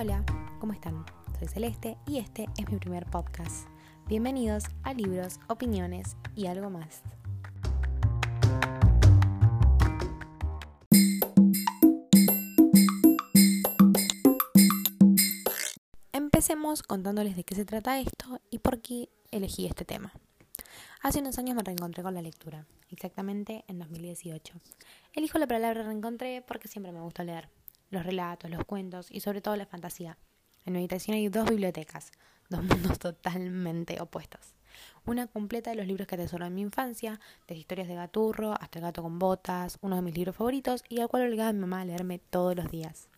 Hola, ¿cómo están? Soy Celeste y este es mi primer podcast. Bienvenidos a Libros, Opiniones y algo más. Empecemos contándoles de qué se trata esto y por qué elegí este tema. Hace unos años me reencontré con la lectura, exactamente en 2018. Elijo la palabra reencontré porque siempre me gusta leer los relatos, los cuentos y sobre todo la fantasía. En mi habitación hay dos bibliotecas, dos mundos totalmente opuestos. Una completa de los libros que atesoro en mi infancia, desde historias de Gaturro hasta El gato con botas, uno de mis libros favoritos y al cual obligaba a mi mamá a leerme todos los días.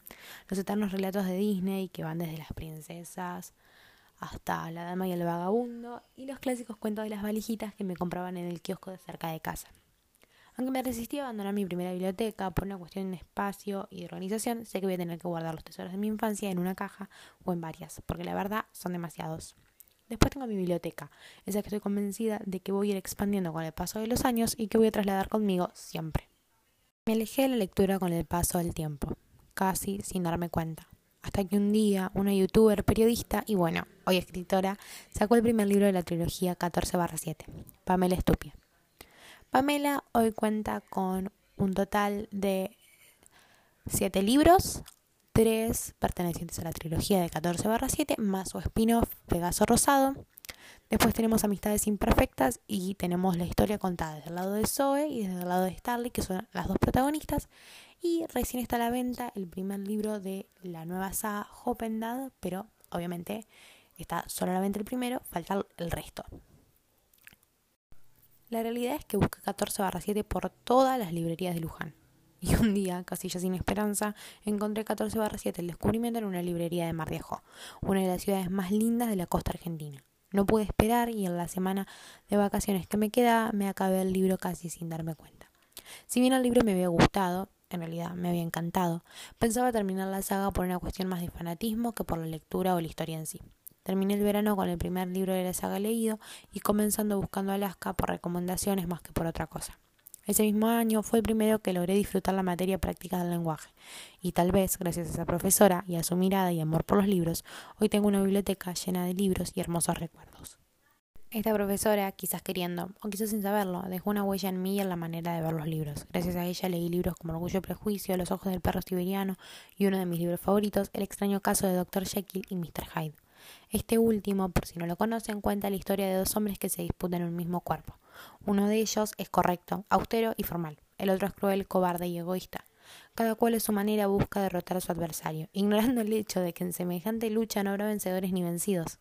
Los eternos relatos de Disney que van desde las princesas hasta La dama y el vagabundo y los clásicos cuentos de las valijitas que me compraban en el kiosco de cerca de casa. Aunque me resistí a abandonar mi primera biblioteca por una cuestión de espacio y de organización, sé que voy a tener que guardar los tesoros de mi infancia en una caja o en varias, porque la verdad son demasiados. Después tengo mi biblioteca, esa que estoy convencida de que voy a ir expandiendo con el paso de los años y que voy a trasladar conmigo siempre. Me alejé de la lectura con el paso del tiempo, casi sin darme cuenta. Hasta que un día una youtuber, periodista y bueno, hoy escritora, sacó el primer libro de la trilogía 14-7, Pamela Estupia. Pamela hoy cuenta con un total de siete libros, tres pertenecientes a la trilogía de 14 7, más su spin-off Pegaso Rosado. Después tenemos Amistades Imperfectas y tenemos la historia contada desde el lado de Zoe y desde el lado de Starly, que son las dos protagonistas. Y recién está a la venta el primer libro de la nueva saga Hopendad, pero obviamente está solamente el primero, falta el resto. La realidad es que busqué 14 7 por todas las librerías de Luján. Y un día, casi ya sin esperanza, encontré 14 7 el descubrimiento en una librería de Mar de Ajó, una de las ciudades más lindas de la costa argentina. No pude esperar y en la semana de vacaciones que me quedaba me acabé el libro casi sin darme cuenta. Si bien el libro me había gustado, en realidad me había encantado, pensaba terminar la saga por una cuestión más de fanatismo que por la lectura o la historia en sí. Terminé el verano con el primer libro de la saga leído y comenzando buscando Alaska por recomendaciones más que por otra cosa. Ese mismo año fue el primero que logré disfrutar la materia práctica del lenguaje, y tal vez, gracias a esa profesora y a su mirada y amor por los libros, hoy tengo una biblioteca llena de libros y hermosos recuerdos. Esta profesora, quizás queriendo, o quizás sin saberlo, dejó una huella en mí en la manera de ver los libros. Gracias a ella leí libros como Orgullo y Prejuicio, Los ojos del perro siberiano y uno de mis libros favoritos, El extraño caso de Dr. Jekyll y Mr. Hyde. Este último, por si no lo conocen, cuenta la historia de dos hombres que se disputan un mismo cuerpo. Uno de ellos es correcto, austero y formal. El otro es cruel, cobarde y egoísta. Cada cual a su manera busca derrotar a su adversario, ignorando el hecho de que en semejante lucha no habrá vencedores ni vencidos.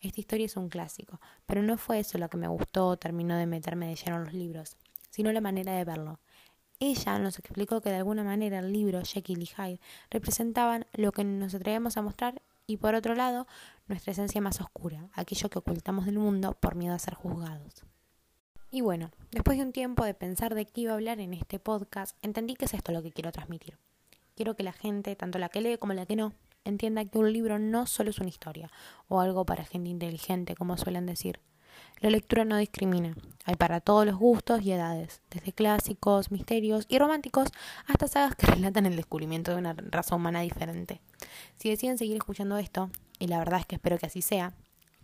Esta historia es un clásico, pero no fue eso lo que me gustó o terminó de meterme de lleno en los libros, sino la manera de verlo. Ella nos explicó que de alguna manera el libro Jekyll y Hyde representaban lo que nos atrevemos a mostrar y por otro lado nuestra esencia más oscura, aquello que ocultamos del mundo por miedo a ser juzgados. Y bueno, después de un tiempo de pensar de qué iba a hablar en este podcast, entendí que es esto lo que quiero transmitir. Quiero que la gente, tanto la que lee como la que no, entienda que un libro no solo es una historia o algo para gente inteligente, como suelen decir. La lectura no discrimina. Hay para todos los gustos y edades, desde clásicos, misterios y románticos hasta sagas que relatan el descubrimiento de una raza humana diferente. Si deciden seguir escuchando esto, y la verdad es que espero que así sea,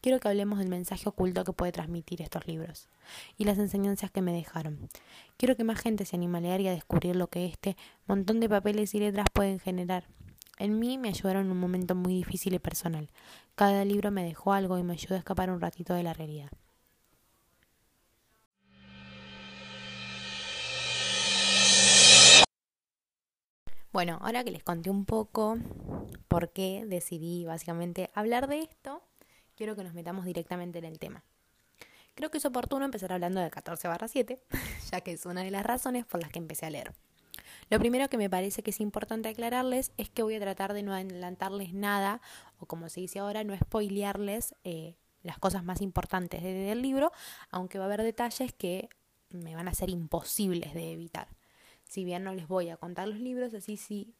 quiero que hablemos del mensaje oculto que puede transmitir estos libros y las enseñanzas que me dejaron. Quiero que más gente se anime a leer y a descubrir lo que este montón de papeles y letras pueden generar. En mí me ayudaron en un momento muy difícil y personal. Cada libro me dejó algo y me ayudó a escapar un ratito de la realidad. Bueno, ahora que les conté un poco por qué decidí básicamente hablar de esto, quiero que nos metamos directamente en el tema. Creo que es oportuno empezar hablando de 14 barra 7, ya que es una de las razones por las que empecé a leer. Lo primero que me parece que es importante aclararles es que voy a tratar de no adelantarles nada, o como se dice ahora, no spoilearles eh, las cosas más importantes del libro, aunque va a haber detalles que me van a ser imposibles de evitar. Si bien no les voy a contar los libros, así si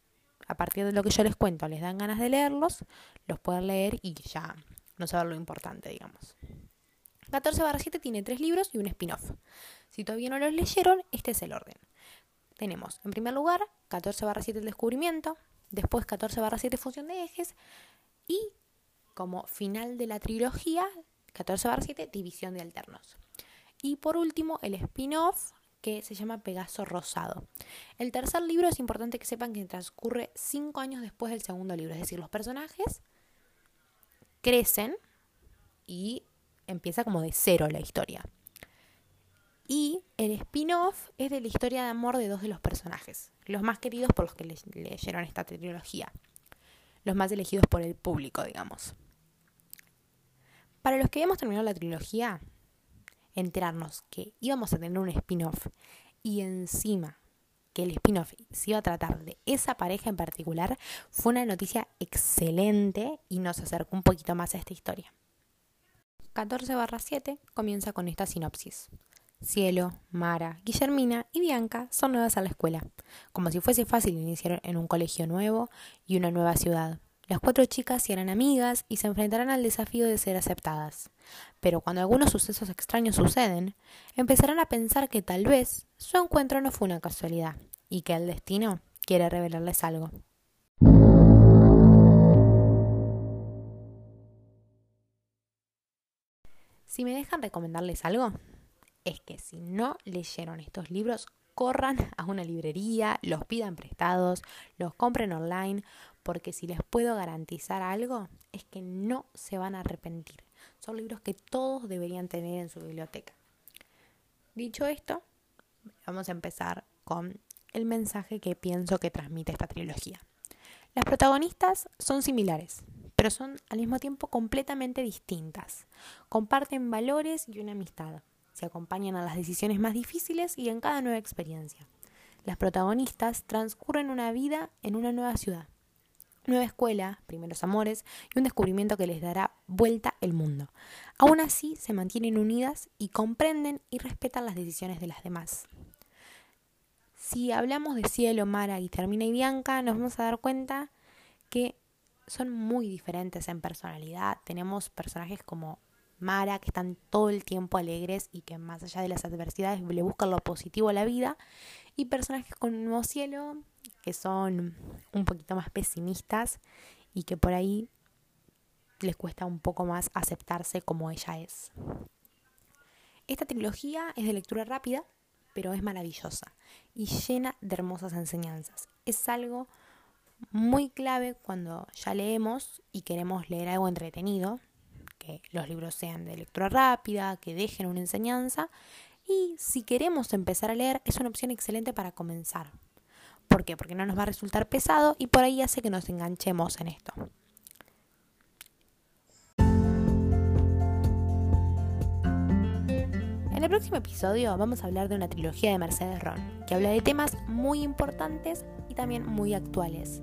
a partir de lo que yo les cuento les dan ganas de leerlos, los pueden leer y ya no saber lo importante, digamos. 14 barra 7 tiene tres libros y un spin-off. Si todavía no los leyeron, este es el orden. Tenemos, en primer lugar, 14 barra 7 el descubrimiento, después 14 barra 7 función de ejes, Y como final de la trilogía, 14 barra 7, División de Alternos. Y por último, el spin-off que se llama Pegaso Rosado. El tercer libro es importante que sepan que transcurre cinco años después del segundo libro, es decir, los personajes crecen y empieza como de cero la historia. Y el spin-off es de la historia de amor de dos de los personajes, los más queridos por los que leyeron esta trilogía, los más elegidos por el público, digamos. Para los que hemos terminado la trilogía, enterarnos que íbamos a tener un spin-off y encima que el spin-off se iba a tratar de esa pareja en particular, fue una noticia excelente y nos acercó un poquito más a esta historia. 14 barra 7 comienza con esta sinopsis. Cielo, Mara, Guillermina y Bianca son nuevas a la escuela, como si fuese fácil iniciar en un colegio nuevo y una nueva ciudad. Las cuatro chicas serán amigas y se enfrentarán al desafío de ser aceptadas. Pero cuando algunos sucesos extraños suceden, empezarán a pensar que tal vez su encuentro no fue una casualidad y que el destino quiere revelarles algo. Si me dejan recomendarles algo, es que si no leyeron estos libros, corran a una librería, los pidan prestados, los compren online, porque si les puedo garantizar algo, es que no se van a arrepentir. Son libros que todos deberían tener en su biblioteca. Dicho esto, vamos a empezar con el mensaje que pienso que transmite esta trilogía. Las protagonistas son similares, pero son al mismo tiempo completamente distintas. Comparten valores y una amistad se acompañan a las decisiones más difíciles y en cada nueva experiencia. Las protagonistas transcurren una vida en una nueva ciudad, nueva escuela, primeros amores y un descubrimiento que les dará vuelta el mundo. Aún así, se mantienen unidas y comprenden y respetan las decisiones de las demás. Si hablamos de Cielo, Mara, Guillermina y Bianca, nos vamos a dar cuenta que son muy diferentes en personalidad. Tenemos personajes como Mara, que están todo el tiempo alegres y que más allá de las adversidades le buscan lo positivo a la vida, y personajes nuevo cielo, que son un poquito más pesimistas y que por ahí les cuesta un poco más aceptarse como ella es. Esta trilogía es de lectura rápida, pero es maravillosa y llena de hermosas enseñanzas. Es algo muy clave cuando ya leemos y queremos leer algo entretenido, que los libros sean de lectura rápida, que dejen una enseñanza. Y si queremos empezar a leer, es una opción excelente para comenzar. ¿Por qué? Porque no nos va a resultar pesado y por ahí hace que nos enganchemos en esto. En el próximo episodio vamos a hablar de una trilogía de Mercedes Ron, que habla de temas muy importantes y también muy actuales.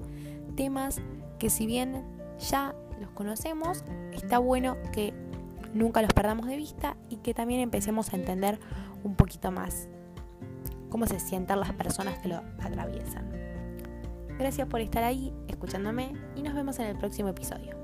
Temas que si bien ya los conocemos, está bueno que nunca los perdamos de vista y que también empecemos a entender un poquito más cómo se sienten las personas que lo atraviesan. Gracias por estar ahí escuchándome y nos vemos en el próximo episodio.